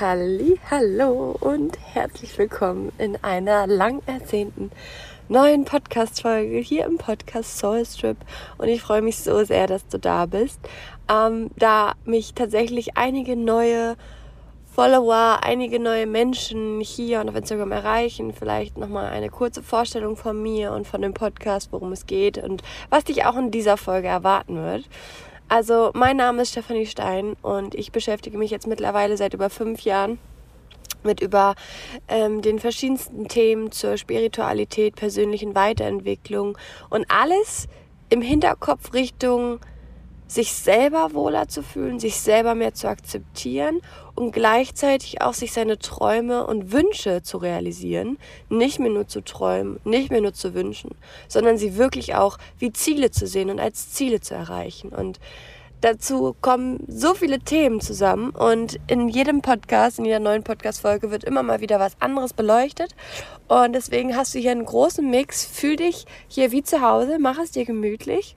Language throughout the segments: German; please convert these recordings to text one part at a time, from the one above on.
Halli, hallo und herzlich willkommen in einer lang ersehnten neuen Podcast-Folge hier im Podcast Soul Strip. Und ich freue mich so sehr, dass du da bist, ähm, da mich tatsächlich einige neue Follower, einige neue Menschen hier und auf Instagram erreichen. Vielleicht nochmal eine kurze Vorstellung von mir und von dem Podcast, worum es geht und was dich auch in dieser Folge erwarten wird. Also, mein Name ist Stefanie Stein und ich beschäftige mich jetzt mittlerweile seit über fünf Jahren mit über ähm, den verschiedensten Themen zur Spiritualität, persönlichen Weiterentwicklung und alles im Hinterkopf Richtung sich selber wohler zu fühlen, sich selber mehr zu akzeptieren und gleichzeitig auch sich seine Träume und Wünsche zu realisieren. Nicht mehr nur zu träumen, nicht mehr nur zu wünschen, sondern sie wirklich auch wie Ziele zu sehen und als Ziele zu erreichen. Und dazu kommen so viele Themen zusammen und in jedem Podcast, in jeder neuen Podcast-Folge wird immer mal wieder was anderes beleuchtet. Und deswegen hast du hier einen großen Mix. Fühl dich hier wie zu Hause, mach es dir gemütlich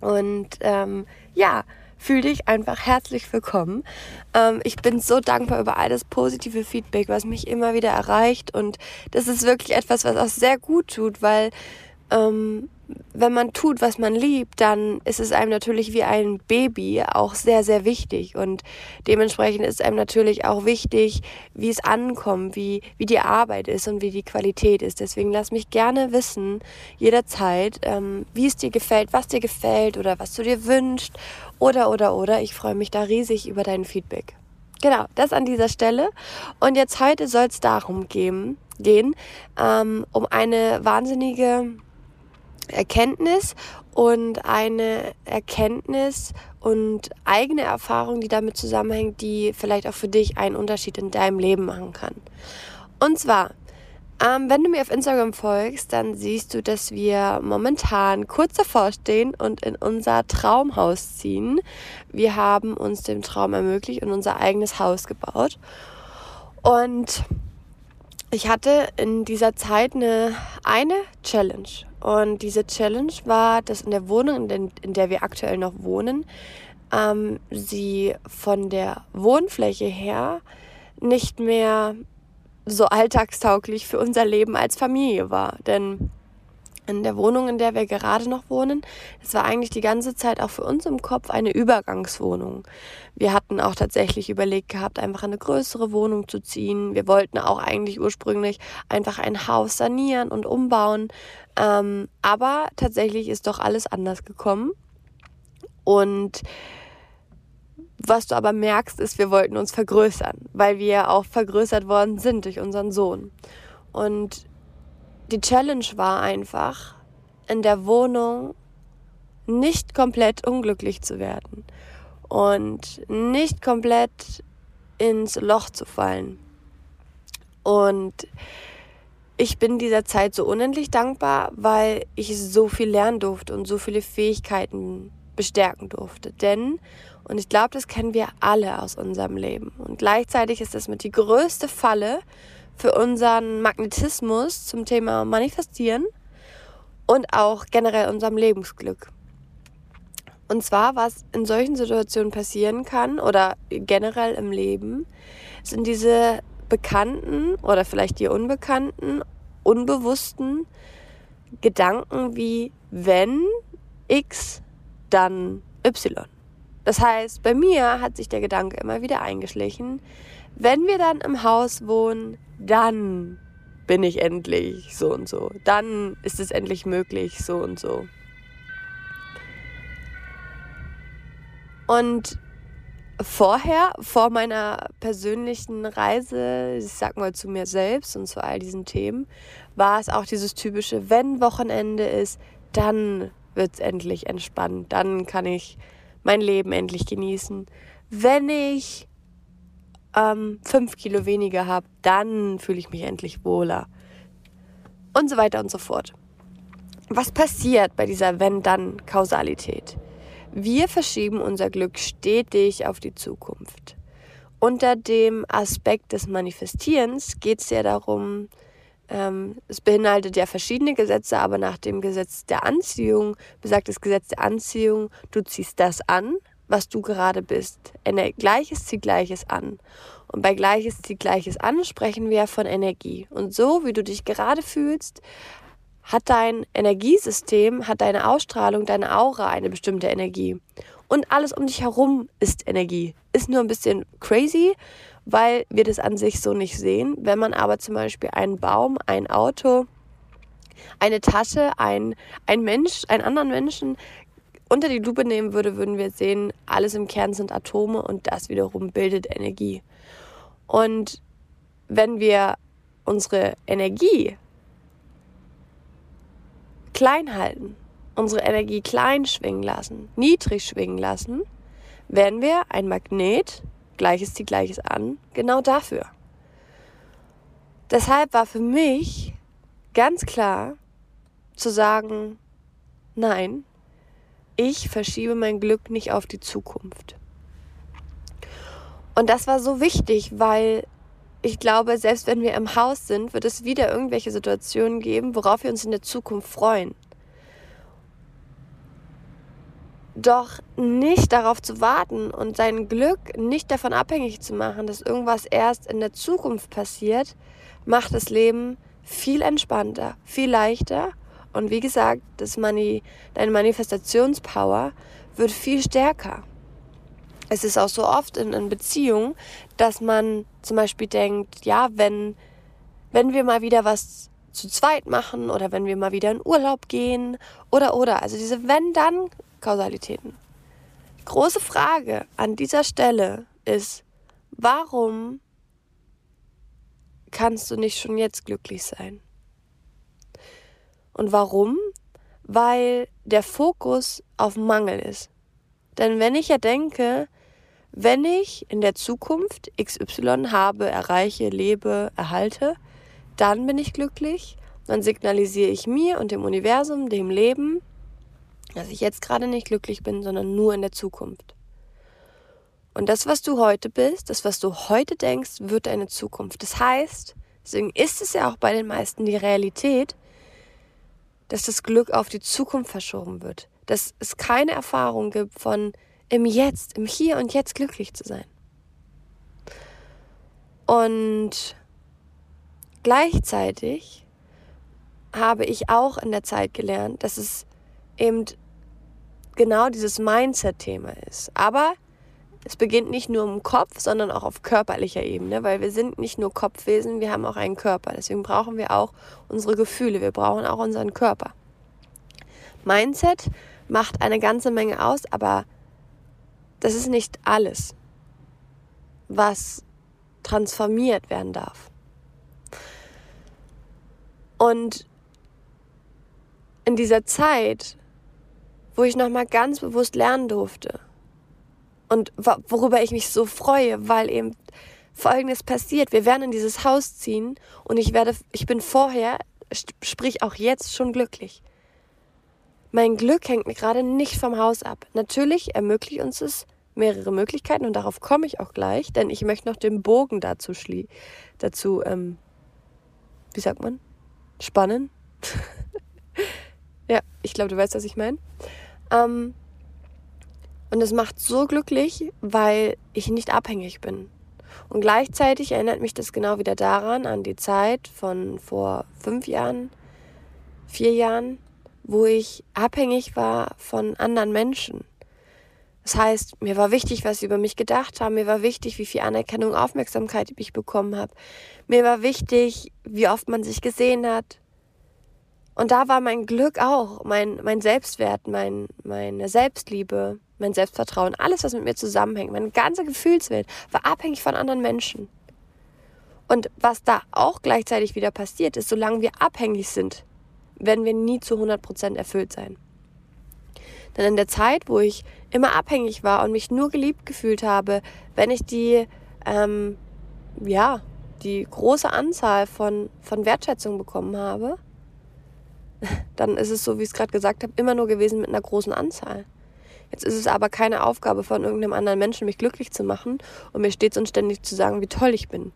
und ähm, ja, fühl dich einfach herzlich willkommen. Ähm, ich bin so dankbar über all das positive Feedback, was mich immer wieder erreicht. Und das ist wirklich etwas, was auch sehr gut tut, weil ähm, wenn man tut, was man liebt, dann ist es einem natürlich wie ein Baby auch sehr, sehr wichtig. Und dementsprechend ist einem natürlich auch wichtig, wie es ankommt, wie, wie die Arbeit ist und wie die Qualität ist. Deswegen lass mich gerne wissen, jederzeit, ähm, wie es dir gefällt, was dir gefällt oder was du dir wünschst. Oder, oder, oder. Ich freue mich da riesig über dein Feedback. Genau, das an dieser Stelle. Und jetzt heute soll es darum gehen, gehen ähm, um eine wahnsinnige Erkenntnis und eine Erkenntnis und eigene Erfahrung, die damit zusammenhängt, die vielleicht auch für dich einen Unterschied in deinem Leben machen kann. Und zwar, ähm, wenn du mir auf Instagram folgst, dann siehst du, dass wir momentan kurz davor stehen und in unser Traumhaus ziehen. Wir haben uns den Traum ermöglicht und unser eigenes Haus gebaut. Und ich hatte in dieser Zeit eine, eine Challenge. Und diese Challenge war, dass in der Wohnung, in, der wir aktuell noch wohnen, ähm, sie von der Wohnfläche her nicht mehr so alltagstauglich für unser Leben als Familie war. Denn in der Wohnung, in der wir gerade noch wohnen. Es war eigentlich die ganze Zeit auch für uns im Kopf eine Übergangswohnung. Wir hatten auch tatsächlich überlegt gehabt, einfach eine größere Wohnung zu ziehen. Wir wollten auch eigentlich ursprünglich einfach ein Haus sanieren und umbauen. Ähm, aber tatsächlich ist doch alles anders gekommen. Und was du aber merkst, ist, wir wollten uns vergrößern, weil wir auch vergrößert worden sind durch unseren Sohn. Und die Challenge war einfach, in der Wohnung nicht komplett unglücklich zu werden und nicht komplett ins Loch zu fallen. Und ich bin dieser Zeit so unendlich dankbar, weil ich so viel lernen durfte und so viele Fähigkeiten bestärken durfte. Denn, und ich glaube, das kennen wir alle aus unserem Leben. Und gleichzeitig ist das mit die größte Falle, für unseren Magnetismus zum Thema Manifestieren und auch generell unserem Lebensglück. Und zwar, was in solchen Situationen passieren kann oder generell im Leben, sind diese bekannten oder vielleicht die unbekannten, unbewussten Gedanken wie wenn X, dann Y. Das heißt, bei mir hat sich der Gedanke immer wieder eingeschlichen, wenn wir dann im Haus wohnen, dann bin ich endlich so und so. Dann ist es endlich möglich, so und so. Und vorher, vor meiner persönlichen Reise, ich sag mal zu mir selbst und zu all diesen Themen, war es auch dieses typische, wenn Wochenende ist, dann wird es endlich entspannt, dann kann ich mein Leben endlich genießen. Wenn ich ähm, fünf Kilo weniger habe, dann fühle ich mich endlich wohler. Und so weiter und so fort. Was passiert bei dieser Wenn-Dann-Kausalität? Wir verschieben unser Glück stetig auf die Zukunft. Unter dem Aspekt des Manifestierens geht es ja darum, ähm, es beinhaltet ja verschiedene Gesetze, aber nach dem Gesetz der Anziehung besagt das Gesetz der Anziehung, du ziehst das an, was du gerade bist. Gleiches zieht Gleiches an. Und bei Gleiches zieht Gleiches an sprechen wir von Energie. Und so, wie du dich gerade fühlst, hat dein Energiesystem, hat deine Ausstrahlung, deine Aura eine bestimmte Energie. Und alles um dich herum ist Energie. Ist nur ein bisschen crazy, weil wir das an sich so nicht sehen. Wenn man aber zum Beispiel einen Baum, ein Auto, eine Tasche, ein, ein Mensch, einen anderen Menschen unter die Lupe nehmen würde, würden wir sehen, alles im Kern sind Atome und das wiederum bildet Energie. Und wenn wir unsere Energie klein halten, unsere Energie klein schwingen lassen, niedrig schwingen lassen, werden wir ein Magnet, Gleiches zieht Gleiches an, genau dafür. Deshalb war für mich ganz klar zu sagen, nein, ich verschiebe mein Glück nicht auf die Zukunft. Und das war so wichtig, weil ich glaube, selbst wenn wir im Haus sind, wird es wieder irgendwelche Situationen geben, worauf wir uns in der Zukunft freuen. Doch nicht darauf zu warten und sein Glück nicht davon abhängig zu machen, dass irgendwas erst in der Zukunft passiert, macht das Leben viel entspannter, viel leichter und wie gesagt, das Mani deine Manifestationspower wird viel stärker. Es ist auch so oft in, in Beziehungen, dass man zum Beispiel denkt, ja, wenn, wenn wir mal wieder was zu zweit machen oder wenn wir mal wieder in Urlaub gehen oder oder. Also diese Wenn-Dann-Kausalitäten. Große Frage an dieser Stelle ist, warum kannst du nicht schon jetzt glücklich sein? Und warum? Weil der Fokus auf Mangel ist. Denn wenn ich ja denke, wenn ich in der Zukunft XY habe, erreiche, lebe, erhalte, dann bin ich glücklich, dann signalisiere ich mir und dem Universum, dem Leben, dass ich jetzt gerade nicht glücklich bin, sondern nur in der Zukunft. Und das, was du heute bist, das, was du heute denkst, wird deine Zukunft. Das heißt, deswegen ist es ja auch bei den meisten die Realität, dass das Glück auf die Zukunft verschoben wird. Dass es keine Erfahrung gibt von im Jetzt, im Hier und Jetzt glücklich zu sein. Und gleichzeitig habe ich auch in der Zeit gelernt, dass es eben genau dieses Mindset-Thema ist. Aber es beginnt nicht nur im Kopf, sondern auch auf körperlicher Ebene, weil wir sind nicht nur Kopfwesen, wir haben auch einen Körper. Deswegen brauchen wir auch unsere Gefühle, wir brauchen auch unseren Körper. Mindset macht eine ganze Menge aus, aber das ist nicht alles, was transformiert werden darf. Und in dieser Zeit, wo ich nochmal ganz bewusst lernen durfte, und worüber ich mich so freue, weil eben Folgendes passiert. Wir werden in dieses Haus ziehen und ich werde, ich bin vorher, sprich auch jetzt schon glücklich. Mein Glück hängt gerade nicht vom Haus ab. Natürlich ermöglicht uns es mehrere Möglichkeiten und darauf komme ich auch gleich, denn ich möchte noch den Bogen dazu schlie dazu, ähm, wie sagt man? Spannen. ja, ich glaube, du weißt, was ich meine. Ähm, und es macht so glücklich, weil ich nicht abhängig bin. Und gleichzeitig erinnert mich das genau wieder daran, an die Zeit von vor fünf Jahren, vier Jahren, wo ich abhängig war von anderen Menschen. Das heißt, mir war wichtig, was sie über mich gedacht haben. Mir war wichtig, wie viel Anerkennung, Aufmerksamkeit ich bekommen habe. Mir war wichtig, wie oft man sich gesehen hat. Und da war mein Glück auch, mein, mein Selbstwert, mein, meine Selbstliebe, mein Selbstvertrauen, alles, was mit mir zusammenhängt, meine ganze Gefühlswelt war abhängig von anderen Menschen. Und was da auch gleichzeitig wieder passiert ist, solange wir abhängig sind, werden wir nie zu 100% erfüllt sein. Denn in der Zeit, wo ich immer abhängig war und mich nur geliebt gefühlt habe, wenn ich die, ähm, ja, die große Anzahl von, von Wertschätzung bekommen habe, dann ist es so, wie ich es gerade gesagt habe, immer nur gewesen mit einer großen Anzahl. Jetzt ist es aber keine Aufgabe von irgendeinem anderen Menschen, mich glücklich zu machen und mir stets und ständig zu sagen, wie toll ich bin.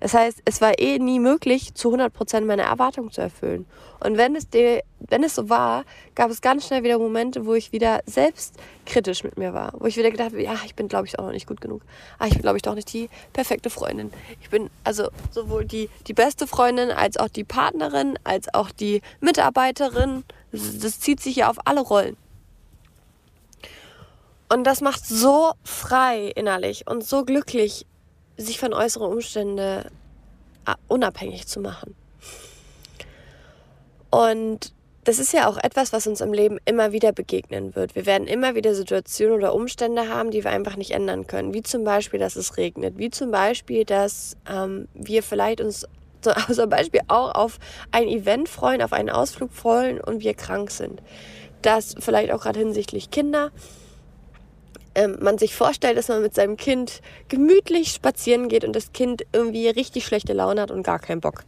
Das heißt, es war eh nie möglich, zu 100% meine Erwartungen zu erfüllen. Und wenn es, de, wenn es so war, gab es ganz schnell wieder Momente, wo ich wieder selbstkritisch mit mir war. Wo ich wieder gedacht habe, ja, ich bin, glaube ich, auch noch nicht gut genug. Ah, ich bin, glaube ich, doch nicht die perfekte Freundin. Ich bin also sowohl die, die beste Freundin, als auch die Partnerin, als auch die Mitarbeiterin. Das, das zieht sich ja auf alle Rollen. Und das macht so frei innerlich und so glücklich, sich von äußeren Umständen äh, unabhängig zu machen. Und das ist ja auch etwas, was uns im Leben immer wieder begegnen wird. Wir werden immer wieder Situationen oder Umstände haben, die wir einfach nicht ändern können. Wie zum Beispiel, dass es regnet. Wie zum Beispiel, dass ähm, wir vielleicht uns zum Beispiel auch auf ein Event freuen, auf einen Ausflug freuen und wir krank sind. Das vielleicht auch gerade hinsichtlich Kinder ähm, man sich vorstellt, dass man mit seinem Kind gemütlich spazieren geht und das Kind irgendwie richtig schlechte Laune hat und gar keinen Bock.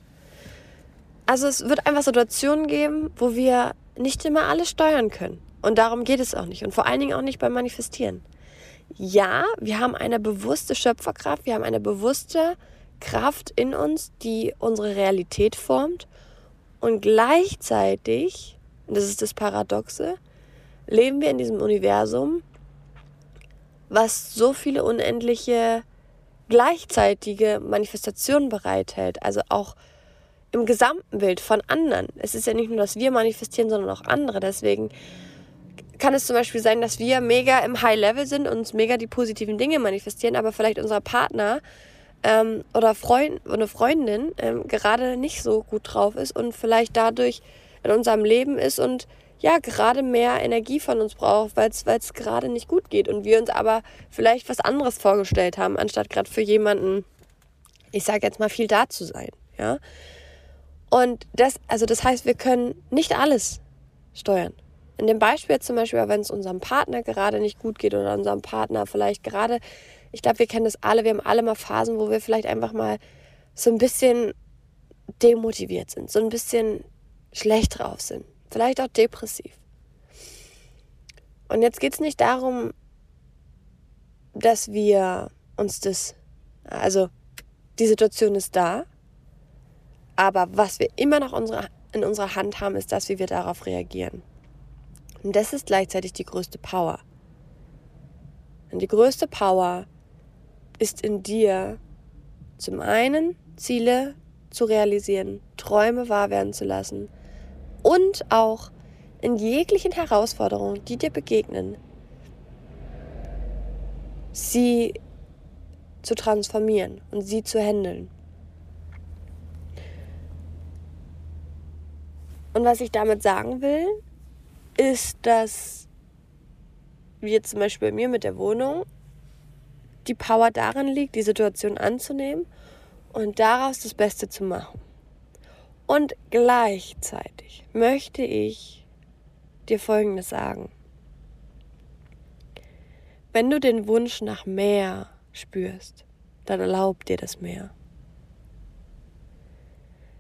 Also es wird einfach Situationen geben, wo wir nicht immer alles steuern können. Und darum geht es auch nicht. Und vor allen Dingen auch nicht beim Manifestieren. Ja, wir haben eine bewusste Schöpferkraft, wir haben eine bewusste Kraft in uns, die unsere Realität formt. Und gleichzeitig, und das ist das Paradoxe, leben wir in diesem Universum, was so viele unendliche gleichzeitige Manifestationen bereithält. Also auch im gesamten Bild von anderen. Es ist ja nicht nur, dass wir manifestieren, sondern auch andere. Deswegen kann es zum Beispiel sein, dass wir mega im High Level sind und uns mega die positiven Dinge manifestieren, aber vielleicht unser Partner ähm, oder Freund oder Freundin ähm, gerade nicht so gut drauf ist und vielleicht dadurch in unserem Leben ist und ja gerade mehr Energie von uns braucht, weil es gerade nicht gut geht und wir uns aber vielleicht was anderes vorgestellt haben, anstatt gerade für jemanden, ich sage jetzt mal, viel da zu sein. Ja? Und das, also das heißt, wir können nicht alles steuern. In dem Beispiel zum Beispiel, wenn es unserem Partner gerade nicht gut geht oder unserem Partner vielleicht gerade, ich glaube, wir kennen das alle, wir haben alle mal Phasen, wo wir vielleicht einfach mal so ein bisschen demotiviert sind, so ein bisschen schlecht drauf sind vielleicht auch depressiv. Und jetzt geht es nicht darum, dass wir uns das, also die Situation ist da, aber was wir immer noch unsere, in unserer Hand haben, ist das, wie wir darauf reagieren. Und das ist gleichzeitig die größte Power. Und die größte Power ist in dir, zum einen Ziele zu realisieren, Träume wahr werden zu lassen, und auch in jeglichen Herausforderungen, die dir begegnen, sie zu transformieren und sie zu handeln. Und was ich damit sagen will, ist, dass wie jetzt zum Beispiel bei mir mit der Wohnung, die Power darin liegt, die Situation anzunehmen und daraus das Beste zu machen. Und gleichzeitig möchte ich dir Folgendes sagen. Wenn du den Wunsch nach mehr spürst, dann erlaub dir das mehr.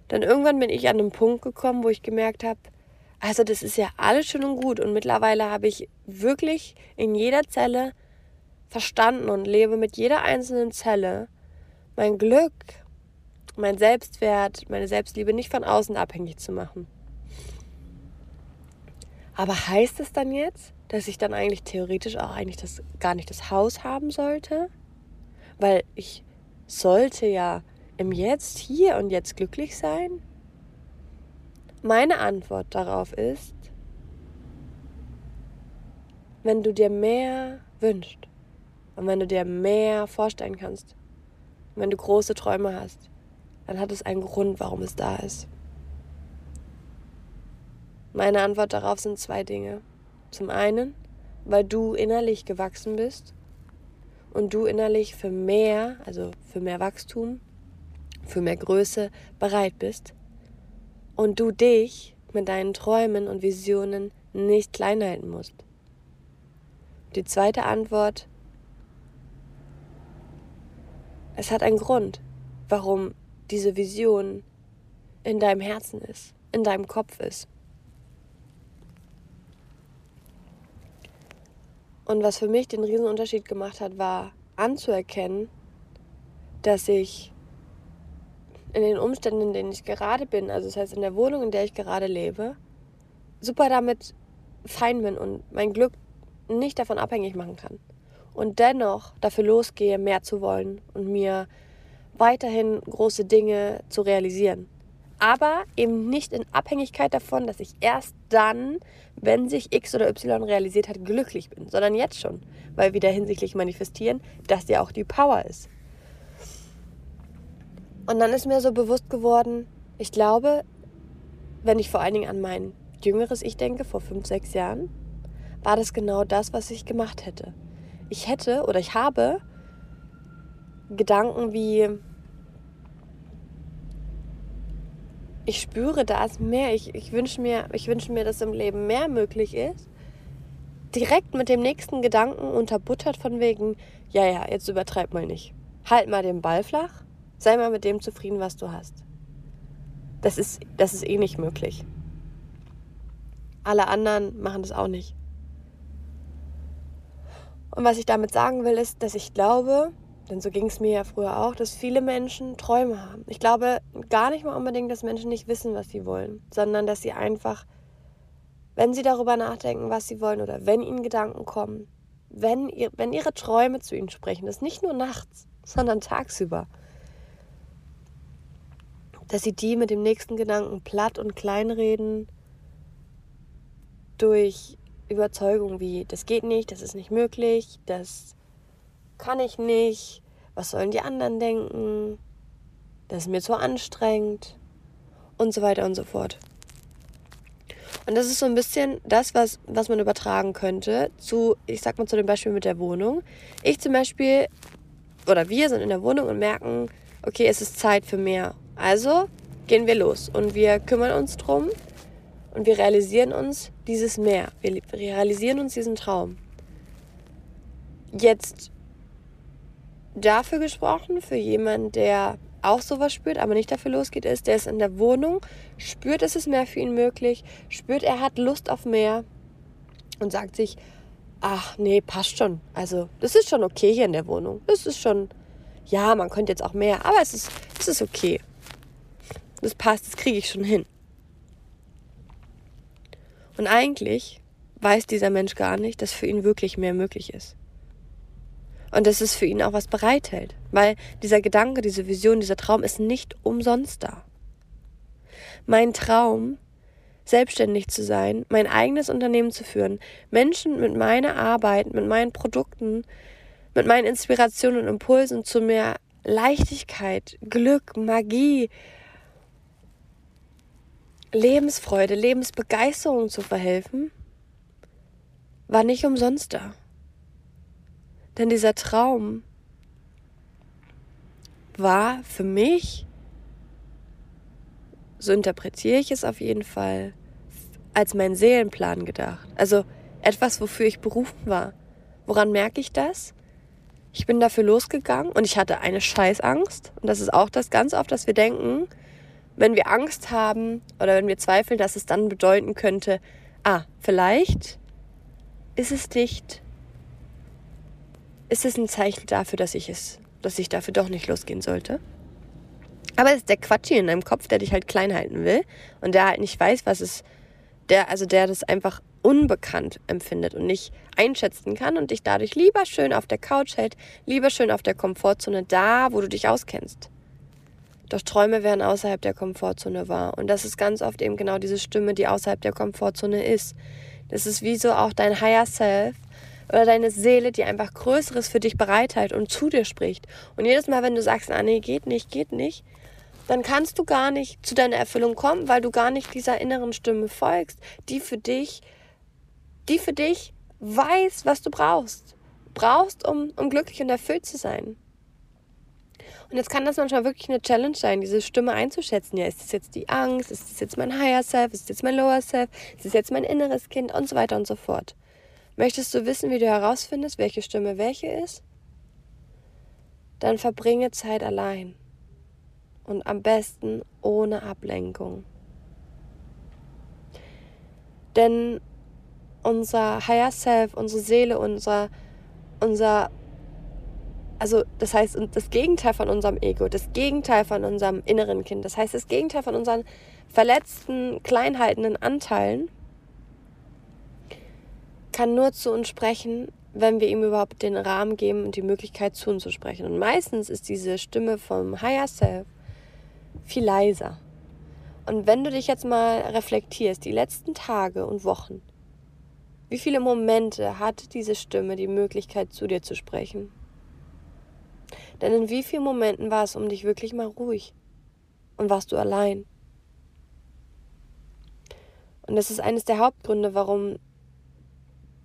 Dann irgendwann bin ich an einen Punkt gekommen, wo ich gemerkt habe, also das ist ja alles schön und gut und mittlerweile habe ich wirklich in jeder Zelle verstanden und lebe mit jeder einzelnen Zelle mein Glück, mein Selbstwert, meine Selbstliebe nicht von außen abhängig zu machen. Aber heißt es dann jetzt, dass ich dann eigentlich theoretisch auch eigentlich das gar nicht das Haus haben sollte? Weil ich sollte ja im Jetzt, hier und jetzt glücklich sein? Meine Antwort darauf ist, wenn du dir mehr wünschst und wenn du dir mehr vorstellen kannst, wenn du große Träume hast, dann hat es einen Grund, warum es da ist. Meine Antwort darauf sind zwei Dinge. Zum einen, weil du innerlich gewachsen bist und du innerlich für mehr, also für mehr Wachstum, für mehr Größe bereit bist und du dich mit deinen Träumen und Visionen nicht klein halten musst. Die zweite Antwort, es hat einen Grund, warum diese Vision in deinem Herzen ist, in deinem Kopf ist. Und was für mich den Riesenunterschied gemacht hat, war anzuerkennen, dass ich in den Umständen, in denen ich gerade bin, also das heißt in der Wohnung, in der ich gerade lebe, super damit fein bin und mein Glück nicht davon abhängig machen kann. Und dennoch dafür losgehe, mehr zu wollen und mir weiterhin große Dinge zu realisieren. Aber eben nicht in Abhängigkeit davon, dass ich erst dann, wenn sich X oder Y realisiert hat, glücklich bin, sondern jetzt schon. Weil wieder hinsichtlich manifestieren, dass ja auch die Power ist. Und dann ist mir so bewusst geworden, ich glaube, wenn ich vor allen Dingen an mein jüngeres Ich denke, vor fünf, sechs Jahren, war das genau das, was ich gemacht hätte. Ich hätte oder ich habe Gedanken wie, ich spüre, da ist mehr, ich, ich wünsche mir, wünsch mir, dass im Leben mehr möglich ist, direkt mit dem nächsten Gedanken unterbuttert von wegen, ja, ja, jetzt übertreib mal nicht. Halt mal den Ball flach, sei mal mit dem zufrieden, was du hast. Das ist, das ist eh nicht möglich. Alle anderen machen das auch nicht. Und was ich damit sagen will, ist, dass ich glaube, denn so ging es mir ja früher auch, dass viele Menschen Träume haben. Ich glaube gar nicht mal unbedingt, dass Menschen nicht wissen, was sie wollen, sondern dass sie einfach, wenn sie darüber nachdenken, was sie wollen oder wenn ihnen Gedanken kommen, wenn, ihr, wenn ihre Träume zu ihnen sprechen, das nicht nur nachts, sondern tagsüber, dass sie die mit dem nächsten Gedanken platt und kleinreden durch Überzeugung wie, das geht nicht, das ist nicht möglich, das kann ich nicht, was sollen die anderen denken, das ist mir zu anstrengend und so weiter und so fort. Und das ist so ein bisschen das, was, was man übertragen könnte zu, ich sag mal zu dem Beispiel mit der Wohnung. Ich zum Beispiel, oder wir sind in der Wohnung und merken, okay, es ist Zeit für mehr. Also gehen wir los und wir kümmern uns drum und wir realisieren uns dieses Mehr. Wir realisieren uns diesen Traum. Jetzt dafür gesprochen, für jemanden, der auch sowas spürt, aber nicht dafür losgeht, ist, der ist in der Wohnung, spürt, es ist mehr für ihn möglich, spürt, er hat Lust auf mehr und sagt sich, ach nee, passt schon. Also, das ist schon okay hier in der Wohnung. Das ist schon, ja, man könnte jetzt auch mehr, aber es ist, es ist okay. Das passt, das kriege ich schon hin. Und eigentlich weiß dieser Mensch gar nicht, dass für ihn wirklich mehr möglich ist. Und dass es für ihn auch was bereithält. Weil dieser Gedanke, diese Vision, dieser Traum ist nicht umsonst da. Mein Traum, selbstständig zu sein, mein eigenes Unternehmen zu führen, Menschen mit meiner Arbeit, mit meinen Produkten, mit meinen Inspirationen und Impulsen zu mehr Leichtigkeit, Glück, Magie, Lebensfreude, Lebensbegeisterung zu verhelfen, war nicht umsonst da. Denn dieser Traum war für mich, so interpretiere ich es auf jeden Fall, als mein Seelenplan gedacht. Also etwas, wofür ich berufen war. Woran merke ich das? Ich bin dafür losgegangen und ich hatte eine Scheißangst. Und das ist auch das ganz oft, dass wir denken, wenn wir Angst haben oder wenn wir zweifeln, dass es dann bedeuten könnte, ah, vielleicht ist es nicht, ist es ein Zeichen dafür, dass ich es, dass ich dafür doch nicht losgehen sollte. Aber es ist der Quatsch hier in deinem Kopf, der dich halt klein halten will und der halt nicht weiß, was es, der, also der das einfach unbekannt empfindet und nicht einschätzen kann und dich dadurch lieber schön auf der Couch hält, lieber schön auf der Komfortzone da, wo du dich auskennst. Doch Träume werden außerhalb der Komfortzone wahr. Und das ist ganz oft eben genau diese Stimme, die außerhalb der Komfortzone ist. Das ist wie so auch dein Higher Self oder deine Seele, die einfach Größeres für dich bereithält und zu dir spricht. Und jedes Mal, wenn du sagst, ah nee, geht nicht, geht nicht, dann kannst du gar nicht zu deiner Erfüllung kommen, weil du gar nicht dieser inneren Stimme folgst, die für dich, die für dich weiß, was du brauchst. Brauchst, um, um glücklich und erfüllt zu sein. Und jetzt kann das manchmal wirklich eine Challenge sein, diese Stimme einzuschätzen. Ja, ist das jetzt die Angst? Ist das jetzt mein Higher Self? Ist das jetzt mein Lower Self? Ist das jetzt mein inneres Kind? Und so weiter und so fort. Möchtest du wissen, wie du herausfindest, welche Stimme welche ist? Dann verbringe Zeit allein. Und am besten ohne Ablenkung. Denn unser Higher Self, unsere Seele, unser, unser also das heißt, das Gegenteil von unserem Ego, das Gegenteil von unserem inneren Kind, das heißt, das Gegenteil von unseren verletzten, kleinhaltenden Anteilen, kann nur zu uns sprechen, wenn wir ihm überhaupt den Rahmen geben und die Möglichkeit zu uns zu sprechen. Und meistens ist diese Stimme vom Higher Self viel leiser. Und wenn du dich jetzt mal reflektierst, die letzten Tage und Wochen, wie viele Momente hat diese Stimme die Möglichkeit zu dir zu sprechen? Denn in wie vielen Momenten war es um dich wirklich mal ruhig? Und warst du allein? Und das ist eines der Hauptgründe, warum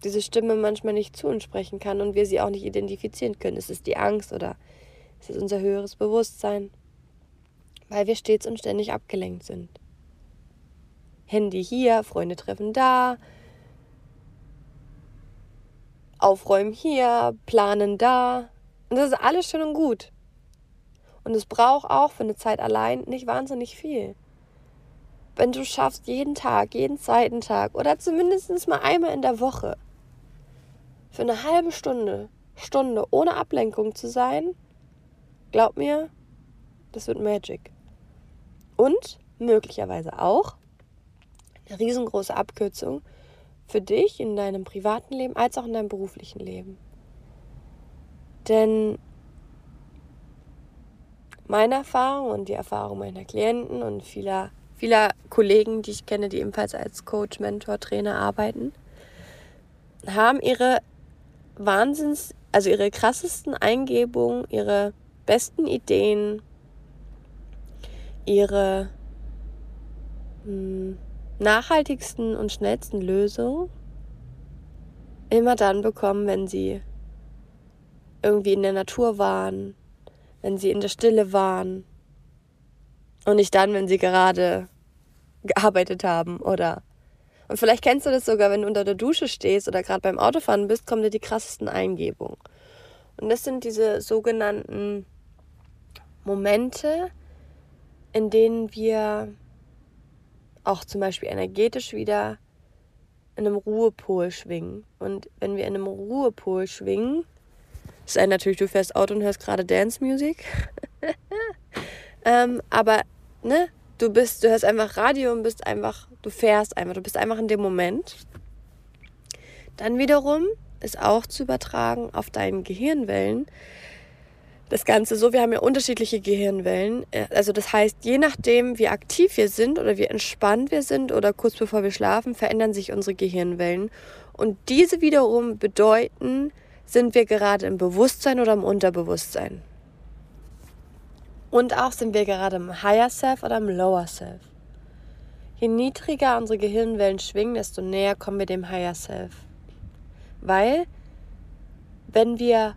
diese Stimme manchmal nicht zu uns sprechen kann und wir sie auch nicht identifizieren können. Es ist die Angst oder es ist unser höheres Bewusstsein, weil wir stets und ständig abgelenkt sind. Handy hier, Freunde treffen da, aufräumen hier, planen da. Und das ist alles schön und gut. Und es braucht auch für eine Zeit allein nicht wahnsinnig viel. Wenn du schaffst, jeden Tag, jeden zweiten Tag oder zumindest mal einmal in der Woche für eine halbe Stunde, Stunde ohne Ablenkung zu sein, glaub mir, das wird Magic. Und möglicherweise auch eine riesengroße Abkürzung für dich in deinem privaten Leben als auch in deinem beruflichen Leben. Denn meine Erfahrung und die Erfahrung meiner Klienten und vieler, vieler Kollegen, die ich kenne, die ebenfalls als Coach, Mentor, Trainer arbeiten, haben ihre Wahnsinns, also ihre krassesten Eingebungen, ihre besten Ideen, ihre mh, hm, nachhaltigsten und schnellsten Lösungen immer dann bekommen, wenn sie irgendwie in der Natur waren, wenn sie in der Stille waren und nicht dann, wenn sie gerade gearbeitet haben oder und vielleicht kennst du das sogar, wenn du unter der Dusche stehst oder gerade beim Autofahren bist, kommen dir die krassesten Eingebungen. Und das sind diese sogenannten Momente, in denen wir auch zum Beispiel energetisch wieder in einem Ruhepol schwingen. Und wenn wir in einem Ruhepol schwingen, sei natürlich, du fährst Auto und hörst gerade Dance Music. ähm, aber ne, du bist, du hörst einfach Radio und bist einfach, du fährst einfach, du bist einfach in dem Moment. Dann wiederum ist auch zu übertragen auf deinen Gehirnwellen. Das Ganze so, wir haben ja unterschiedliche Gehirnwellen. Also das heißt, je nachdem, wie aktiv wir sind oder wie entspannt wir sind oder kurz bevor wir schlafen, verändern sich unsere Gehirnwellen. Und diese wiederum bedeuten, sind wir gerade im Bewusstsein oder im Unterbewusstsein. Und auch sind wir gerade im Higher Self oder im Lower Self. Je niedriger unsere Gehirnwellen schwingen, desto näher kommen wir dem Higher Self. Weil, wenn wir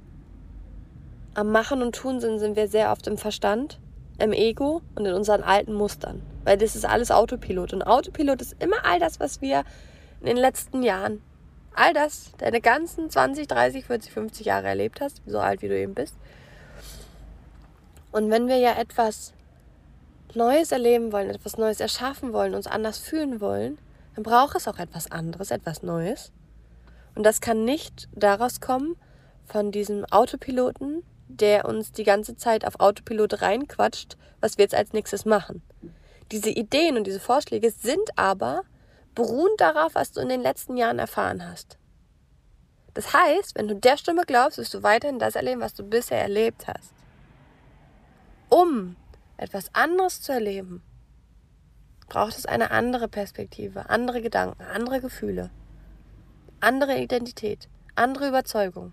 am Machen und Tun sind, sind wir sehr oft im Verstand, im Ego und in unseren alten Mustern. Weil das ist alles Autopilot. Und Autopilot ist immer all das, was wir in den letzten Jahren, all das, deine ganzen 20, 30, 40, 50 Jahre erlebt hast, so alt wie du eben bist, und wenn wir ja etwas Neues erleben wollen, etwas Neues erschaffen wollen, uns anders fühlen wollen, dann braucht es auch etwas anderes, etwas Neues. Und das kann nicht daraus kommen von diesem Autopiloten, der uns die ganze Zeit auf Autopilot reinquatscht, was wir jetzt als nächstes machen. Diese Ideen und diese Vorschläge sind aber beruhend darauf, was du in den letzten Jahren erfahren hast. Das heißt, wenn du der Stimme glaubst, wirst du weiterhin das erleben, was du bisher erlebt hast um etwas anderes zu erleben, braucht es eine andere Perspektive, andere Gedanken, andere Gefühle, andere Identität, andere Überzeugung.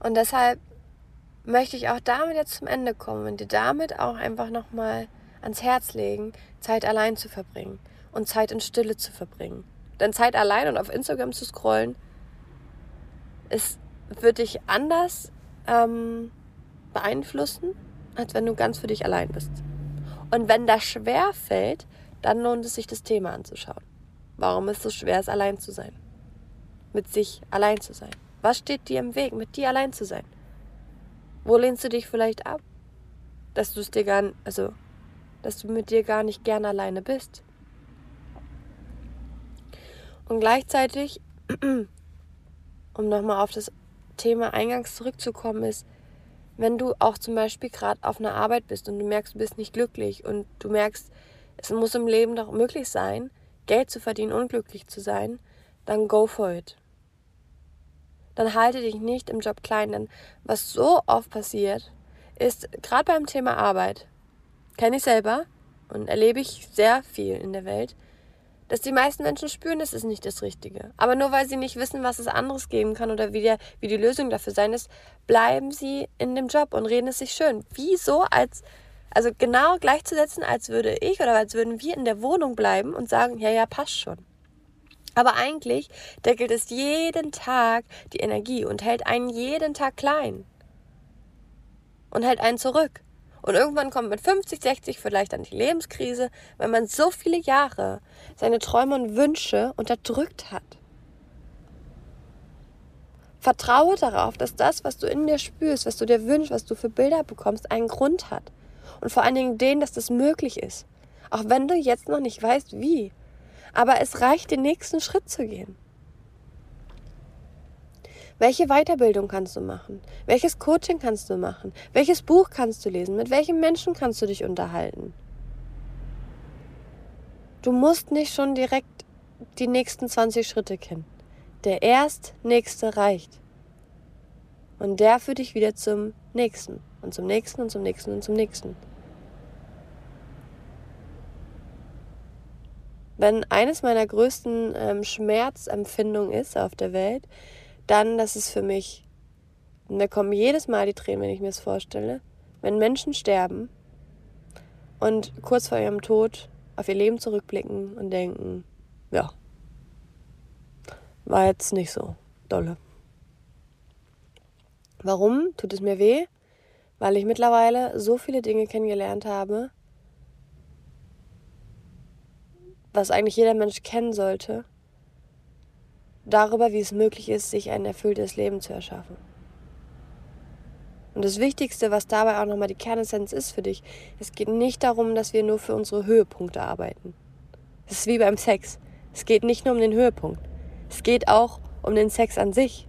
Und deshalb möchte ich auch damit jetzt zum Ende kommen und dir damit auch einfach nochmal ans Herz legen, Zeit allein zu verbringen und Zeit in Stille zu verbringen. Denn Zeit allein und auf Instagram zu scrollen, ist, wird dich anders ähm, beeinflussen, als wenn du ganz für dich allein bist. Und wenn das schwer fällt, dann lohnt es sich, das Thema anzuschauen. Warum es so schwer ist, allein zu sein? Mit sich allein zu sein. Was steht dir im Weg, mit dir allein zu sein? Wo lehnst du dich vielleicht ab? Dass du es dir gar, also, dass du mit dir gar nicht gern alleine bist. Und gleichzeitig, um nochmal auf das Thema eingangs zurückzukommen ist, wenn du auch zum Beispiel gerade auf einer Arbeit bist und du merkst, du bist nicht glücklich und du merkst, es muss im Leben doch möglich sein, Geld zu verdienen, unglücklich zu sein, dann go for it. Dann halte dich nicht im Job klein, denn was so oft passiert, ist gerade beim Thema Arbeit, kenne ich selber und erlebe ich sehr viel in der Welt, dass die meisten Menschen spüren, es ist nicht das Richtige. Aber nur weil sie nicht wissen, was es anderes geben kann oder wie, der, wie die Lösung dafür sein ist, bleiben sie in dem Job und reden es sich schön. Wieso als, also genau gleichzusetzen, als würde ich oder als würden wir in der Wohnung bleiben und sagen, ja, ja, passt schon. Aber eigentlich deckelt es jeden Tag die Energie und hält einen jeden Tag klein. Und hält einen zurück. Und irgendwann kommt mit 50, 60 vielleicht dann die Lebenskrise, weil man so viele Jahre seine Träume und Wünsche unterdrückt hat. Vertraue darauf, dass das, was du in dir spürst, was du dir wünschst, was du für Bilder bekommst, einen Grund hat. Und vor allen Dingen den, dass das möglich ist. Auch wenn du jetzt noch nicht weißt, wie. Aber es reicht, den nächsten Schritt zu gehen. Welche Weiterbildung kannst du machen? Welches Coaching kannst du machen? Welches Buch kannst du lesen? Mit welchen Menschen kannst du dich unterhalten? Du musst nicht schon direkt die nächsten 20 Schritte kennen. Der erst nächste reicht. Und der führt dich wieder zum nächsten und zum nächsten und zum nächsten und zum nächsten. Wenn eines meiner größten ähm, Schmerzempfindungen ist auf der Welt, dann, dass es für mich, mir kommen jedes Mal die Tränen, wenn ich mir das vorstelle, wenn Menschen sterben und kurz vor ihrem Tod auf ihr Leben zurückblicken und denken, ja, war jetzt nicht so dolle. Warum tut es mir weh? Weil ich mittlerweile so viele Dinge kennengelernt habe, was eigentlich jeder Mensch kennen sollte darüber, wie es möglich ist, sich ein erfülltes Leben zu erschaffen. Und das Wichtigste, was dabei auch nochmal die Kernessenz ist für dich, es geht nicht darum, dass wir nur für unsere Höhepunkte arbeiten. Es ist wie beim Sex. Es geht nicht nur um den Höhepunkt. Es geht auch um den Sex an sich.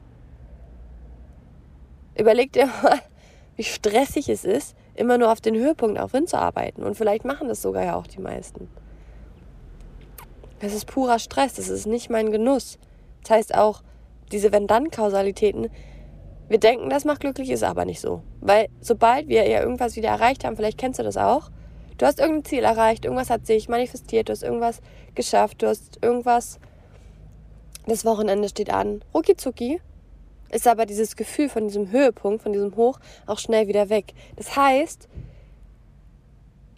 Überleg dir mal, wie stressig es ist, immer nur auf den Höhepunkt auch hinzuarbeiten. Und vielleicht machen das sogar ja auch die meisten. Das ist purer Stress, das ist nicht mein Genuss. Das heißt auch, diese Wenn-Dann-Kausalitäten, wir denken, das macht glücklich, ist aber nicht so. Weil sobald wir ja irgendwas wieder erreicht haben, vielleicht kennst du das auch, du hast irgendein Ziel erreicht, irgendwas hat sich manifestiert, du hast irgendwas geschafft, du hast irgendwas, das Wochenende steht an, rucki zucki, ist aber dieses Gefühl von diesem Höhepunkt, von diesem Hoch auch schnell wieder weg. Das heißt,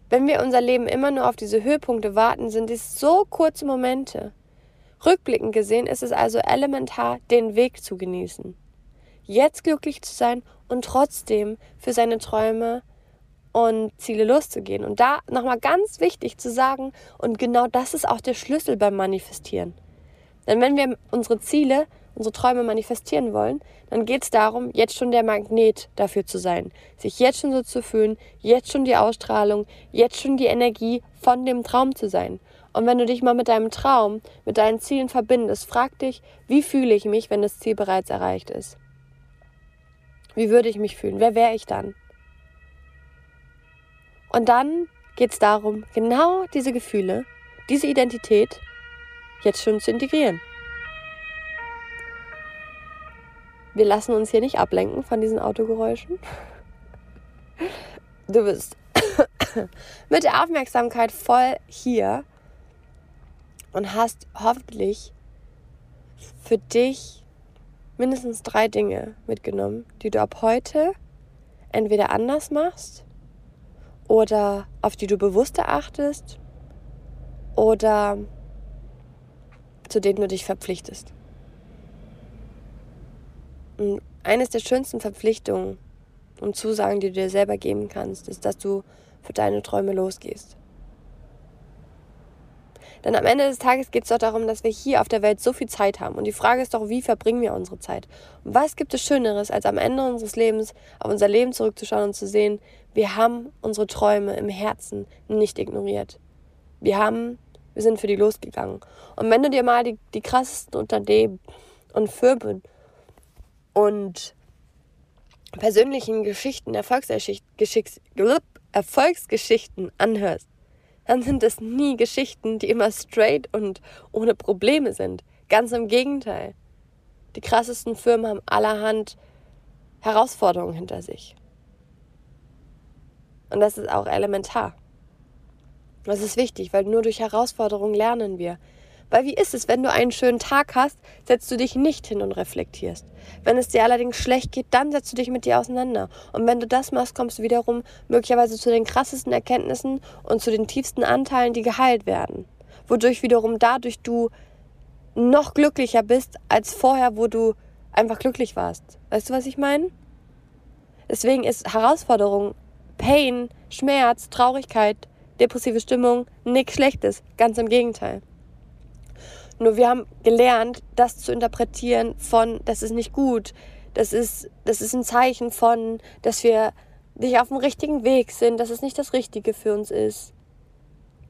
wenn wir unser Leben immer nur auf diese Höhepunkte warten, sind es so kurze Momente. Rückblickend gesehen ist es also elementar, den Weg zu genießen. Jetzt glücklich zu sein und trotzdem für seine Träume und Ziele loszugehen. Und da nochmal ganz wichtig zu sagen, und genau das ist auch der Schlüssel beim Manifestieren. Denn wenn wir unsere Ziele, unsere Träume manifestieren wollen, dann geht es darum, jetzt schon der Magnet dafür zu sein. Sich jetzt schon so zu fühlen, jetzt schon die Ausstrahlung, jetzt schon die Energie von dem Traum zu sein. Und wenn du dich mal mit deinem Traum, mit deinen Zielen verbindest, frag dich, wie fühle ich mich, wenn das Ziel bereits erreicht ist? Wie würde ich mich fühlen? Wer wäre ich dann? Und dann geht es darum, genau diese Gefühle, diese Identität jetzt schon zu integrieren. Wir lassen uns hier nicht ablenken von diesen Autogeräuschen. Du bist mit der Aufmerksamkeit voll hier und hast hoffentlich für dich mindestens drei Dinge mitgenommen, die du ab heute entweder anders machst oder auf die du bewusster achtest oder zu denen du dich verpflichtest. Und eines der schönsten Verpflichtungen und Zusagen, die du dir selber geben kannst, ist, dass du für deine Träume losgehst. Denn am Ende des Tages geht es doch darum, dass wir hier auf der Welt so viel Zeit haben. Und die Frage ist doch, wie verbringen wir unsere Zeit? Und was gibt es Schöneres, als am Ende unseres Lebens auf unser Leben zurückzuschauen und zu sehen, wir haben unsere Träume im Herzen nicht ignoriert. Wir haben, wir sind für die losgegangen. Und wenn du dir mal die, die krassesten Unternehmen und Firmen und persönlichen Geschichten, Erfolgsgeschichten anhörst, dann sind es nie Geschichten, die immer straight und ohne Probleme sind. Ganz im Gegenteil. Die krassesten Firmen haben allerhand Herausforderungen hinter sich. Und das ist auch elementar. Das ist wichtig, weil nur durch Herausforderungen lernen wir. Weil wie ist es, wenn du einen schönen Tag hast, setzt du dich nicht hin und reflektierst. Wenn es dir allerdings schlecht geht, dann setzt du dich mit dir auseinander. Und wenn du das machst, kommst du wiederum möglicherweise zu den krassesten Erkenntnissen und zu den tiefsten Anteilen, die geheilt werden. Wodurch wiederum dadurch du noch glücklicher bist als vorher, wo du einfach glücklich warst. Weißt du, was ich meine? Deswegen ist Herausforderung, Pain, Schmerz, Traurigkeit, depressive Stimmung nichts Schlechtes. Ganz im Gegenteil. Nur wir haben gelernt, das zu interpretieren von, das ist nicht gut, das ist, das ist ein Zeichen von, dass wir nicht auf dem richtigen Weg sind, dass es nicht das Richtige für uns ist.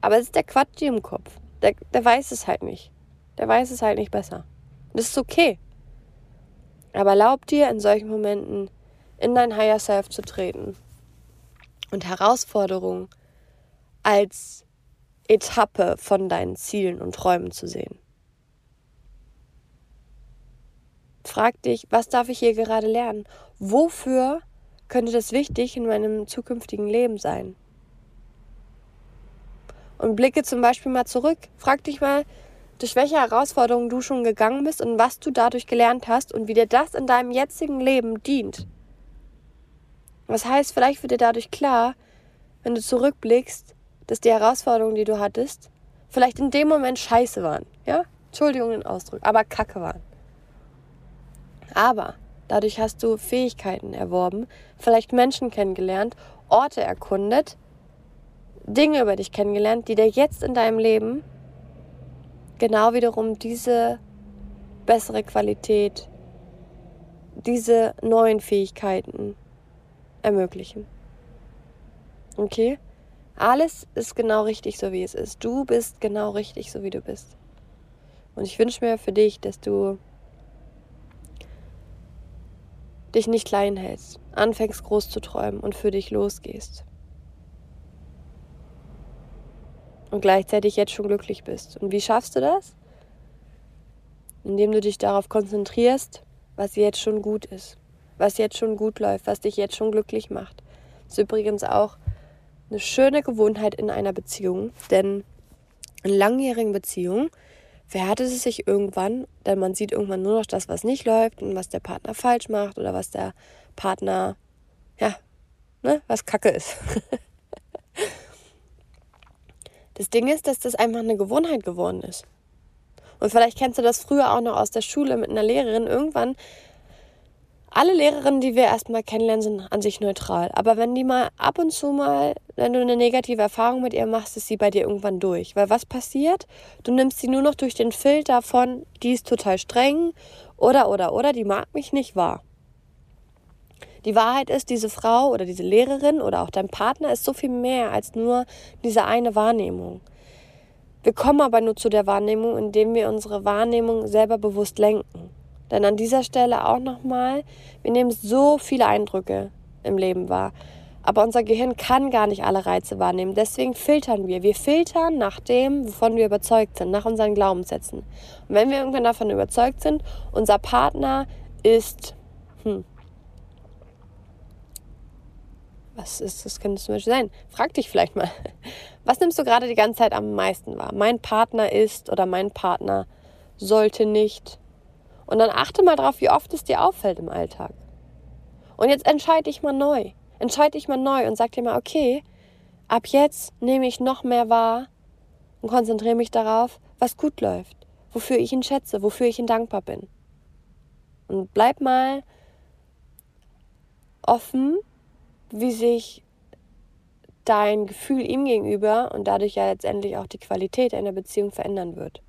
Aber es ist der Quatsch im Kopf. Der, der weiß es halt nicht. Der weiß es halt nicht besser. das ist okay. Aber erlaub dir in solchen Momenten in dein Higher Self zu treten und Herausforderungen als Etappe von deinen Zielen und Träumen zu sehen. Frag dich, was darf ich hier gerade lernen? Wofür könnte das wichtig in meinem zukünftigen Leben sein? Und blicke zum Beispiel mal zurück. Frag dich mal, durch welche Herausforderungen du schon gegangen bist und was du dadurch gelernt hast und wie dir das in deinem jetzigen Leben dient. Was heißt, vielleicht wird dir dadurch klar, wenn du zurückblickst, dass die Herausforderungen, die du hattest, vielleicht in dem Moment scheiße waren. Ja? Entschuldigung den Ausdruck, aber kacke waren. Aber dadurch hast du Fähigkeiten erworben, vielleicht Menschen kennengelernt, Orte erkundet, Dinge über dich kennengelernt, die dir jetzt in deinem Leben genau wiederum diese bessere Qualität, diese neuen Fähigkeiten ermöglichen. Okay? Alles ist genau richtig, so wie es ist. Du bist genau richtig, so wie du bist. Und ich wünsche mir für dich, dass du dich nicht klein hältst, anfängst groß zu träumen und für dich losgehst. Und gleichzeitig jetzt schon glücklich bist. Und wie schaffst du das? Indem du dich darauf konzentrierst, was jetzt schon gut ist, was jetzt schon gut läuft, was dich jetzt schon glücklich macht. Das ist übrigens auch eine schöne Gewohnheit in einer Beziehung, denn in langjährigen Beziehungen verhärtet es sich irgendwann, denn man sieht irgendwann nur noch das, was nicht läuft und was der Partner falsch macht oder was der Partner, ja, ne, was Kacke ist. das Ding ist, dass das einfach eine Gewohnheit geworden ist. Und vielleicht kennst du das früher auch noch aus der Schule mit einer Lehrerin. Irgendwann alle Lehrerinnen, die wir erstmal kennenlernen, sind an sich neutral. Aber wenn die mal ab und zu mal, wenn du eine negative Erfahrung mit ihr machst, ist sie bei dir irgendwann durch. Weil was passiert? Du nimmst sie nur noch durch den Filter von, die ist total streng oder, oder, oder, die mag mich nicht wahr. Die Wahrheit ist, diese Frau oder diese Lehrerin oder auch dein Partner ist so viel mehr als nur diese eine Wahrnehmung. Wir kommen aber nur zu der Wahrnehmung, indem wir unsere Wahrnehmung selber bewusst lenken. Denn an dieser Stelle auch nochmal, wir nehmen so viele Eindrücke im Leben wahr. Aber unser Gehirn kann gar nicht alle Reize wahrnehmen. Deswegen filtern wir. Wir filtern nach dem, wovon wir überzeugt sind, nach unseren Glaubenssätzen. Und wenn wir irgendwann davon überzeugt sind, unser Partner ist, hm, was ist, das könnte zum Beispiel sein? Frag dich vielleicht mal, was nimmst du gerade die ganze Zeit am meisten wahr? Mein Partner ist oder mein Partner sollte nicht und dann achte mal drauf, wie oft es dir auffällt im Alltag. Und jetzt entscheide ich mal neu. Entscheide ich mal neu und sag dir mal, okay, ab jetzt nehme ich noch mehr wahr und konzentriere mich darauf, was gut läuft, wofür ich ihn schätze, wofür ich ihn dankbar bin. Und bleib mal offen, wie sich dein Gefühl ihm gegenüber und dadurch ja letztendlich auch die Qualität einer Beziehung verändern wird.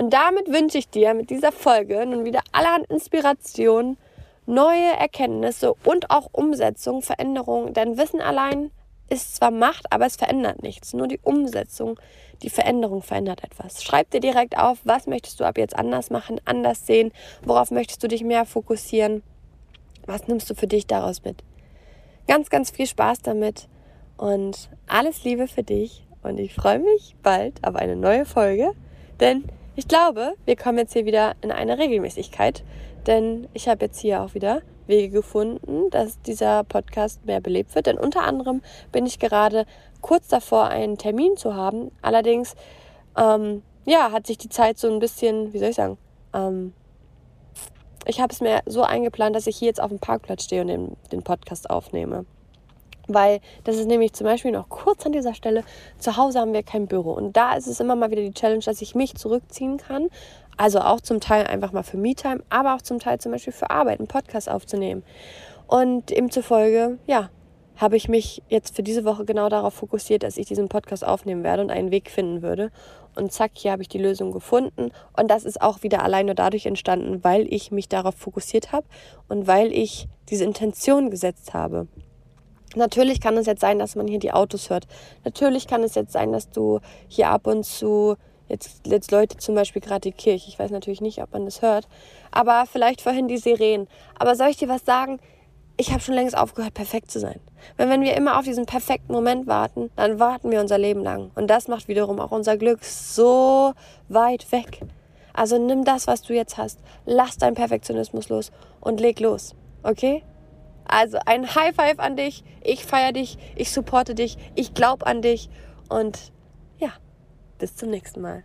Und damit wünsche ich dir mit dieser Folge nun wieder allerhand Inspiration, neue Erkenntnisse und auch Umsetzung, Veränderung. Denn Wissen allein ist zwar Macht, aber es verändert nichts. Nur die Umsetzung, die Veränderung verändert etwas. Schreib dir direkt auf, was möchtest du ab jetzt anders machen, anders sehen, worauf möchtest du dich mehr fokussieren. Was nimmst du für dich daraus mit? Ganz, ganz viel Spaß damit und alles Liebe für dich und ich freue mich bald auf eine neue Folge, denn ich glaube, wir kommen jetzt hier wieder in eine Regelmäßigkeit, denn ich habe jetzt hier auch wieder Wege gefunden, dass dieser Podcast mehr belebt wird. Denn unter anderem bin ich gerade kurz davor, einen Termin zu haben. Allerdings, ähm, ja, hat sich die Zeit so ein bisschen, wie soll ich sagen, ähm, ich habe es mir so eingeplant, dass ich hier jetzt auf dem Parkplatz stehe und den, den Podcast aufnehme. Weil das ist nämlich zum Beispiel noch kurz an dieser Stelle, zu Hause haben wir kein Büro. Und da ist es immer mal wieder die Challenge, dass ich mich zurückziehen kann. Also auch zum Teil einfach mal für Me-Time, aber auch zum Teil zum Beispiel für Arbeit, einen Podcast aufzunehmen. Und ihm zufolge, ja, habe ich mich jetzt für diese Woche genau darauf fokussiert, dass ich diesen Podcast aufnehmen werde und einen Weg finden würde. Und zack, hier habe ich die Lösung gefunden. Und das ist auch wieder allein nur dadurch entstanden, weil ich mich darauf fokussiert habe und weil ich diese Intention gesetzt habe. Natürlich kann es jetzt sein, dass man hier die Autos hört. Natürlich kann es jetzt sein, dass du hier ab und zu jetzt, jetzt Leute zum Beispiel gerade die Kirche. Ich weiß natürlich nicht, ob man das hört. Aber vielleicht vorhin die Sirenen. Aber soll ich dir was sagen? Ich habe schon längst aufgehört, perfekt zu sein. Weil wenn wir immer auf diesen perfekten Moment warten, dann warten wir unser Leben lang. Und das macht wiederum auch unser Glück so weit weg. Also nimm das, was du jetzt hast. Lass deinen Perfektionismus los und leg los. Okay? Also ein High Five an dich. Ich feiere dich. Ich supporte dich. Ich glaube an dich. Und ja, bis zum nächsten Mal.